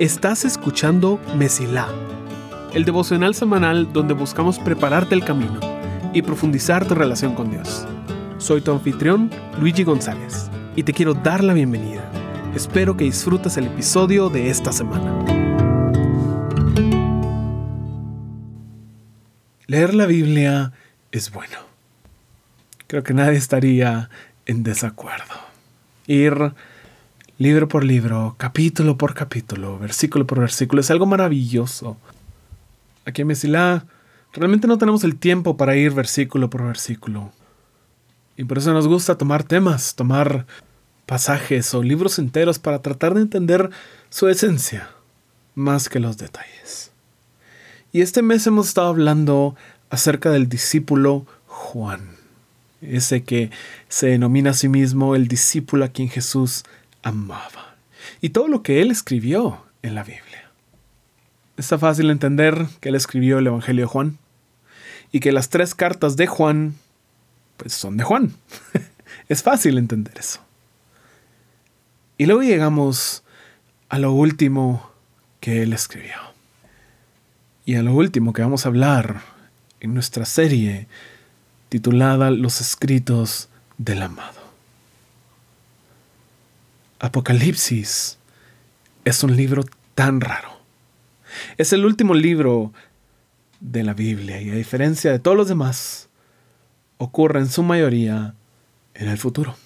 Estás escuchando Mesilá, el devocional semanal donde buscamos prepararte el camino y profundizar tu relación con Dios. Soy tu anfitrión, Luigi González, y te quiero dar la bienvenida. Espero que disfrutes el episodio de esta semana. Leer la Biblia es bueno. Creo que nadie estaría en desacuerdo. Ir libro por libro, capítulo por capítulo, versículo por versículo, es algo maravilloso. Aquí en Mesilá realmente no tenemos el tiempo para ir versículo por versículo. Y por eso nos gusta tomar temas, tomar pasajes o libros enteros para tratar de entender su esencia, más que los detalles. Y este mes hemos estado hablando acerca del discípulo Juan, ese que se denomina a sí mismo el discípulo a quien Jesús amaba. Y todo lo que él escribió en la Biblia. Está fácil entender que él escribió el Evangelio de Juan y que las tres cartas de Juan pues son de Juan. es fácil entender eso. Y luego llegamos a lo último que él escribió. Y a lo último que vamos a hablar en nuestra serie titulada Los escritos del amado. Apocalipsis es un libro tan raro. Es el último libro de la Biblia y a diferencia de todos los demás, ocurre en su mayoría en el futuro.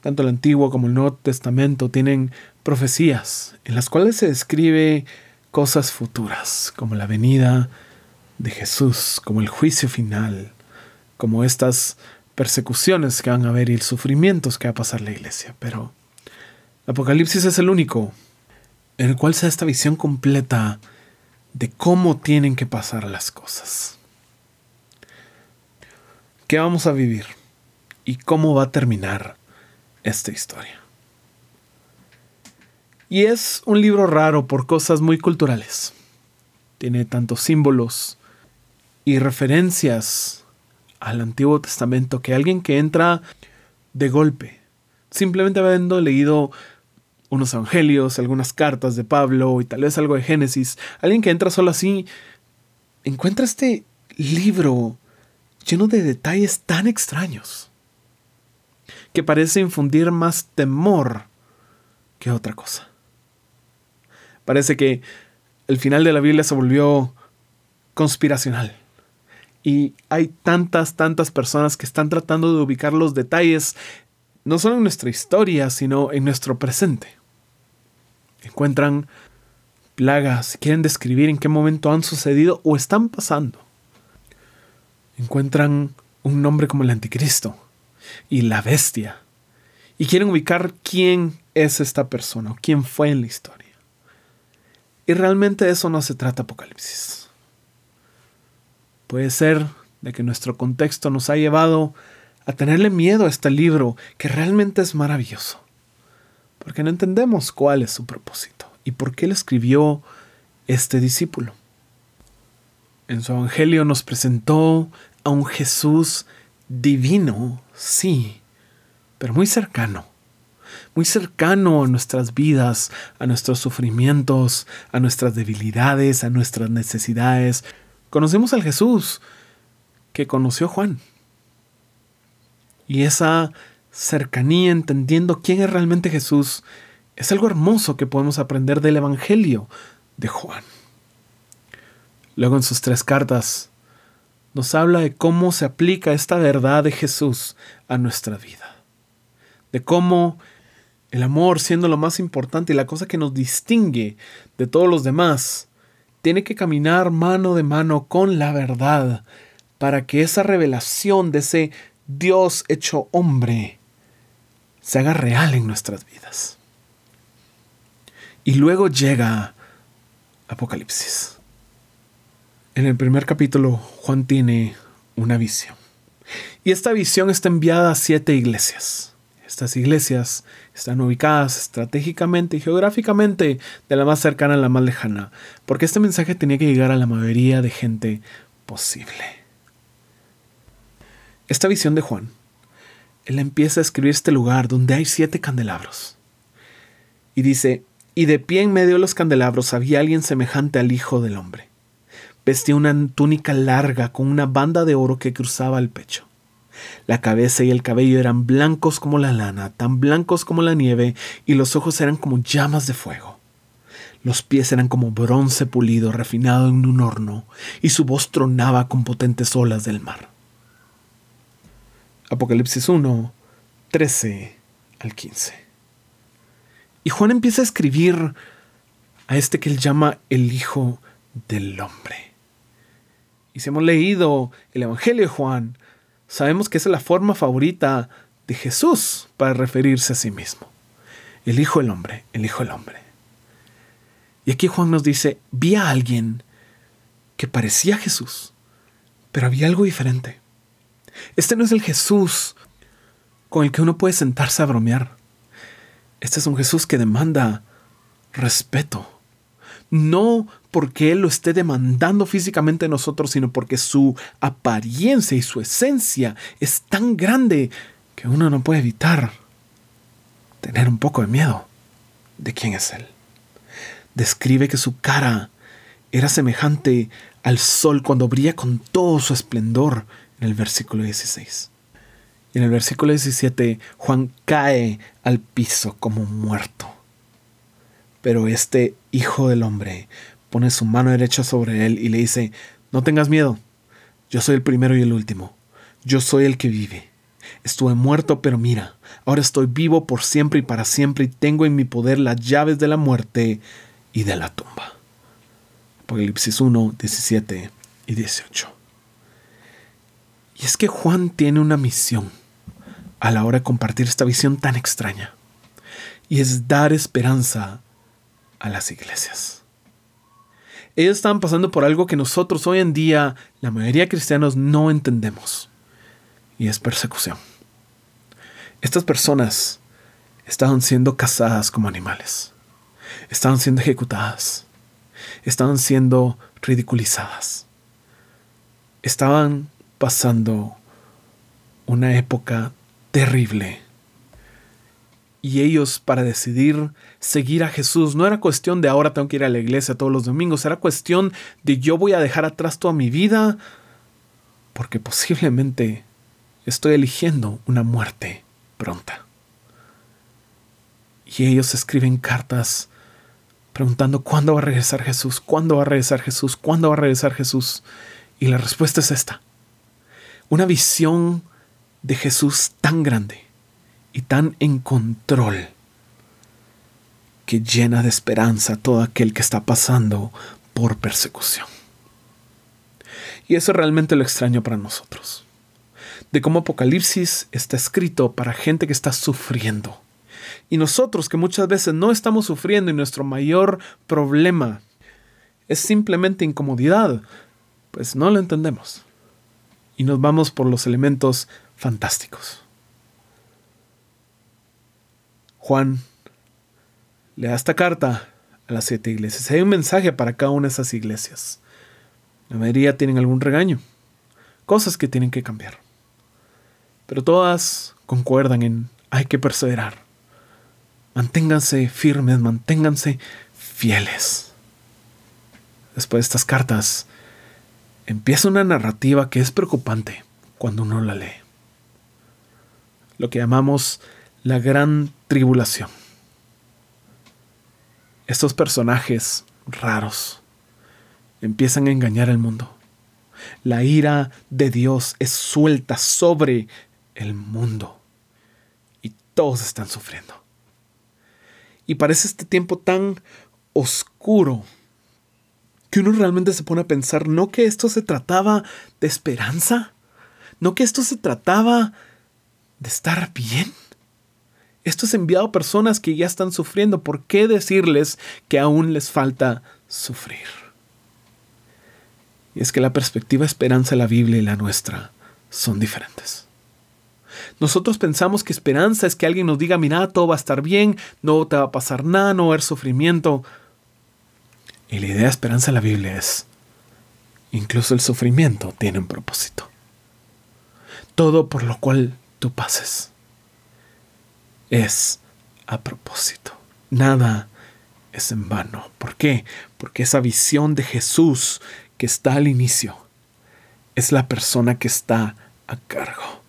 Tanto el Antiguo como el Nuevo Testamento tienen profecías en las cuales se describe cosas futuras, como la venida de Jesús, como el juicio final, como estas persecuciones que van a haber y sufrimientos que va a pasar la iglesia. Pero Apocalipsis es el único en el cual se da esta visión completa de cómo tienen que pasar las cosas. ¿Qué vamos a vivir? ¿Y cómo va a terminar esta historia? Y es un libro raro por cosas muy culturales. Tiene tantos símbolos y referencias al Antiguo Testamento que alguien que entra de golpe, simplemente habiendo leído unos evangelios, algunas cartas de Pablo y tal vez algo de Génesis, alguien que entra solo así, encuentra este libro lleno de detalles tan extraños que parece infundir más temor que otra cosa. Parece que el final de la Biblia se volvió conspiracional y hay tantas, tantas personas que están tratando de ubicar los detalles, no solo en nuestra historia, sino en nuestro presente. Encuentran plagas, quieren describir en qué momento han sucedido o están pasando. Encuentran un nombre como el anticristo y la bestia. Y quieren ubicar quién es esta persona o quién fue en la historia. Y realmente de eso no se trata Apocalipsis. Puede ser de que nuestro contexto nos ha llevado a tenerle miedo a este libro que realmente es maravilloso, porque no entendemos cuál es su propósito y por qué le escribió este discípulo. En su Evangelio nos presentó a un Jesús divino, sí, pero muy cercano, muy cercano a nuestras vidas, a nuestros sufrimientos, a nuestras debilidades, a nuestras necesidades, Conocemos al Jesús que conoció Juan. Y esa cercanía, entendiendo quién es realmente Jesús, es algo hermoso que podemos aprender del Evangelio de Juan. Luego en sus tres cartas nos habla de cómo se aplica esta verdad de Jesús a nuestra vida. De cómo el amor, siendo lo más importante y la cosa que nos distingue de todos los demás, tiene que caminar mano de mano con la verdad para que esa revelación de ese Dios hecho hombre se haga real en nuestras vidas. Y luego llega Apocalipsis. En el primer capítulo, Juan tiene una visión. Y esta visión está enviada a siete iglesias. Estas iglesias están ubicadas estratégicamente y geográficamente de la más cercana a la más lejana, porque este mensaje tenía que llegar a la mayoría de gente posible. Esta visión de Juan él empieza a escribir este lugar donde hay siete candelabros. Y dice, y de pie en medio de los candelabros había alguien semejante al Hijo del Hombre. Vestía una túnica larga con una banda de oro que cruzaba el pecho. La cabeza y el cabello eran blancos como la lana, tan blancos como la nieve, y los ojos eran como llamas de fuego. Los pies eran como bronce pulido refinado en un horno, y su voz tronaba con potentes olas del mar. Apocalipsis 1, 13 al 15. Y Juan empieza a escribir a este que él llama el Hijo del Hombre. Y si hemos leído el Evangelio de Juan, sabemos que esa es la forma favorita de Jesús para referirse a sí mismo. El Hijo del Hombre, el Hijo del Hombre. Y aquí Juan nos dice, vi a alguien que parecía Jesús, pero había algo diferente. Este no es el Jesús con el que uno puede sentarse a bromear. Este es un Jesús que demanda respeto. No porque Él lo esté demandando físicamente de nosotros, sino porque su apariencia y su esencia es tan grande que uno no puede evitar tener un poco de miedo de quién es Él. Describe que su cara era semejante al sol cuando brilla con todo su esplendor en el versículo 16. Y en el versículo 17, Juan cae al piso como muerto. Pero este Hijo del Hombre pone su mano derecha sobre él y le dice, no tengas miedo, yo soy el primero y el último, yo soy el que vive. Estuve muerto, pero mira, ahora estoy vivo por siempre y para siempre y tengo en mi poder las llaves de la muerte y de la tumba. Apocalipsis 1, 17 y 18. Y es que Juan tiene una misión a la hora de compartir esta visión tan extraña. Y es dar esperanza a las iglesias. Ellos estaban pasando por algo que nosotros hoy en día, la mayoría de cristianos, no entendemos. Y es persecución. Estas personas estaban siendo cazadas como animales. Estaban siendo ejecutadas. Estaban siendo ridiculizadas. Estaban pasando una época terrible. Y ellos para decidir seguir a Jesús no era cuestión de ahora tengo que ir a la iglesia todos los domingos, era cuestión de yo voy a dejar atrás toda mi vida porque posiblemente estoy eligiendo una muerte pronta. Y ellos escriben cartas preguntando cuándo va a regresar Jesús, cuándo va a regresar Jesús, cuándo va a regresar Jesús. Y la respuesta es esta una visión de Jesús tan grande y tan en control que llena de esperanza a todo aquel que está pasando por persecución. Y eso es realmente lo extraño para nosotros. De cómo Apocalipsis está escrito para gente que está sufriendo. Y nosotros que muchas veces no estamos sufriendo y nuestro mayor problema es simplemente incomodidad, pues no lo entendemos y nos vamos por los elementos fantásticos. Juan le da esta carta a las siete iglesias. Hay un mensaje para cada una de esas iglesias. La mayoría tienen algún regaño, cosas que tienen que cambiar. Pero todas concuerdan en hay que perseverar. Manténganse firmes, manténganse fieles. Después de estas cartas, empieza una narrativa que es preocupante cuando uno la lee. Lo que llamamos la gran tribulación. Estos personajes raros empiezan a engañar al mundo. La ira de Dios es suelta sobre el mundo y todos están sufriendo. Y parece este tiempo tan oscuro que uno realmente se pone a pensar, no que esto se trataba de esperanza, no que esto se trataba de estar bien. Esto es enviado a personas que ya están sufriendo. ¿Por qué decirles que aún les falta sufrir? Y es que la perspectiva esperanza de la Biblia y la nuestra son diferentes. Nosotros pensamos que esperanza es que alguien nos diga, mira, todo va a estar bien, no te va a pasar nada, no va a haber sufrimiento. Y la idea de esperanza en la Biblia es, incluso el sufrimiento tiene un propósito. Todo por lo cual tú pases, es a propósito. Nada es en vano. ¿Por qué? Porque esa visión de Jesús que está al inicio es la persona que está a cargo.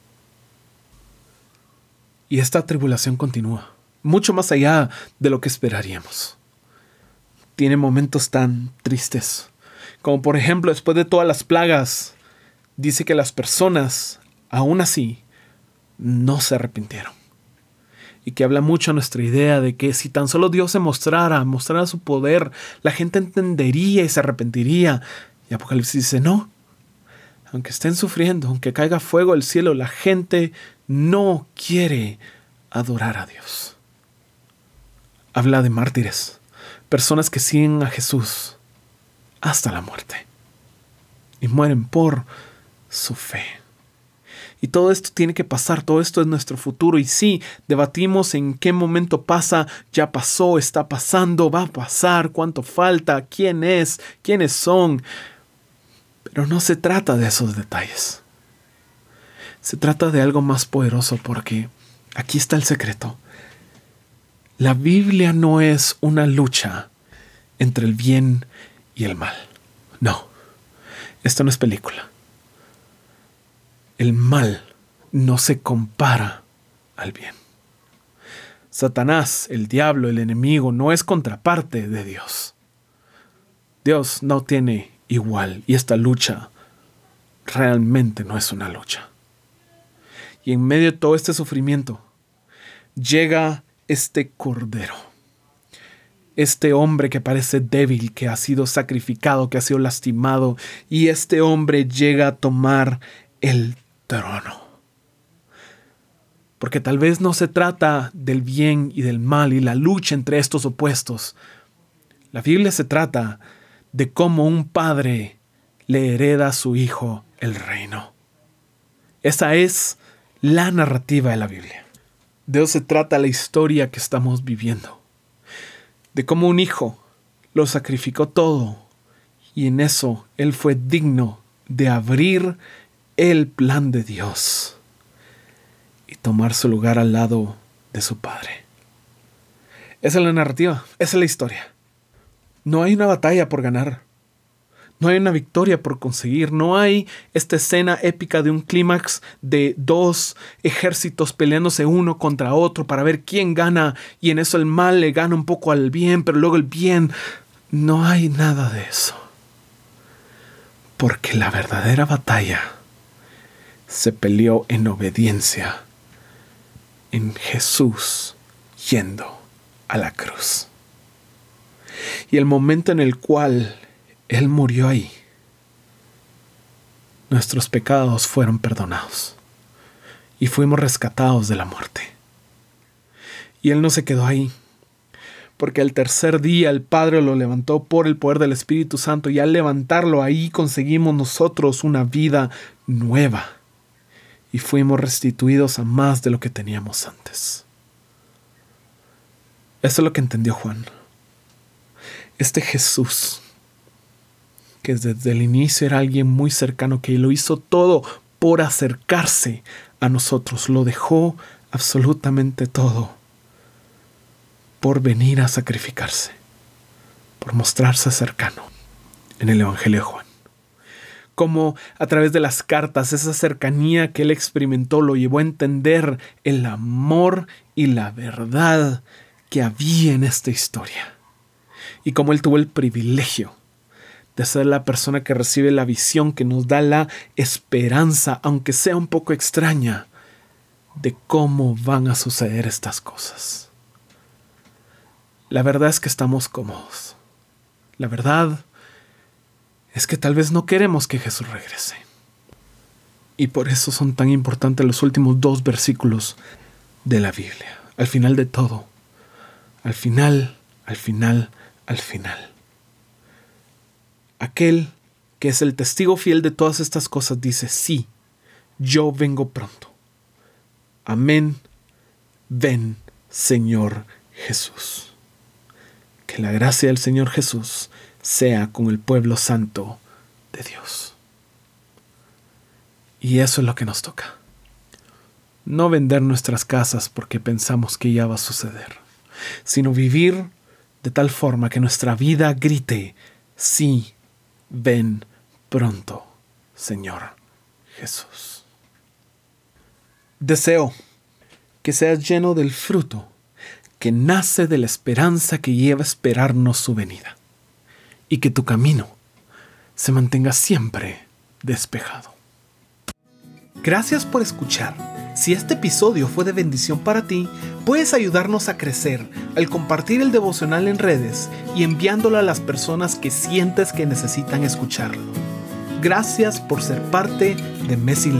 Y esta tribulación continúa, mucho más allá de lo que esperaríamos. Tiene momentos tan tristes, como por ejemplo después de todas las plagas, dice que las personas, aún así, no se arrepintieron. Y que habla mucho a nuestra idea de que si tan solo Dios se mostrara, mostrara su poder, la gente entendería y se arrepentiría. Y Apocalipsis dice, no, aunque estén sufriendo, aunque caiga fuego del cielo, la gente no quiere adorar a Dios. Habla de mártires, personas que siguen a Jesús hasta la muerte y mueren por su fe. Y todo esto tiene que pasar, todo esto es nuestro futuro. Y sí, debatimos en qué momento pasa, ya pasó, está pasando, va a pasar, cuánto falta, quién es, quiénes son. Pero no se trata de esos detalles. Se trata de algo más poderoso porque aquí está el secreto. La Biblia no es una lucha entre el bien y el mal. No, esto no es película. El mal no se compara al bien. Satanás, el diablo, el enemigo, no es contraparte de Dios. Dios no tiene igual. Y esta lucha realmente no es una lucha. Y en medio de todo este sufrimiento, llega este cordero. Este hombre que parece débil, que ha sido sacrificado, que ha sido lastimado, y este hombre llega a tomar el trono. Porque tal vez no se trata del bien y del mal y la lucha entre estos opuestos. La Biblia se trata de cómo un padre le hereda a su hijo el reino. Esa es la narrativa de la Biblia. De eso se trata la historia que estamos viviendo. De cómo un hijo lo sacrificó todo y en eso él fue digno de abrir el plan de Dios y tomar su lugar al lado de su padre. Esa es la narrativa, esa es la historia. No hay una batalla por ganar. No hay una victoria por conseguir. No hay esta escena épica de un clímax de dos ejércitos peleándose uno contra otro para ver quién gana y en eso el mal le gana un poco al bien, pero luego el bien. No hay nada de eso. Porque la verdadera batalla se peleó en obediencia en Jesús yendo a la cruz y el momento en el cual Él murió ahí, nuestros pecados fueron perdonados y fuimos rescatados de la muerte. Y Él no se quedó ahí, porque al tercer día el Padre lo levantó por el poder del Espíritu Santo y al levantarlo ahí conseguimos nosotros una vida nueva y fuimos restituidos a más de lo que teníamos antes. Eso es lo que entendió Juan este Jesús, que desde el inicio era alguien muy cercano, que lo hizo todo por acercarse a nosotros, lo dejó absolutamente todo por venir a sacrificarse, por mostrarse cercano en el Evangelio de Juan. Como a través de las cartas, esa cercanía que él experimentó lo llevó a entender el amor y la verdad que había en esta historia y cómo Él tuvo el privilegio de ser la persona que recibe la visión, que nos da la esperanza, aunque sea un poco extraña, de cómo van a suceder estas cosas. La verdad es que estamos cómodos. La verdad es que tal vez no queremos que Jesús regrese. Y por eso son tan importantes los últimos dos versículos de la Biblia. Al final de todo. Al final, al final al final. Aquel que es el testigo fiel de todas estas cosas dice, sí, yo vengo pronto. Amén. Ven, Señor Jesús. Que la gracia del Señor Jesús sea con el pueblo santo de Dios. Y eso es lo que nos toca. no vender nuestras casas porque pensamos que ya va a suceder, sino vivir de tal forma que nuestra vida grite, sí, ven pronto, Señor Jesús. Deseo que seas lleno del fruto que nace de la esperanza que lleva a esperarnos su venida, y que tu camino se mantenga siempre despejado. Gracias por escuchar. Si este episodio fue de bendición para ti, puedes ayudarnos a crecer al compartir el devocional en redes y enviándolo a las personas que sientes que necesitan escucharlo. Gracias por ser parte de Messi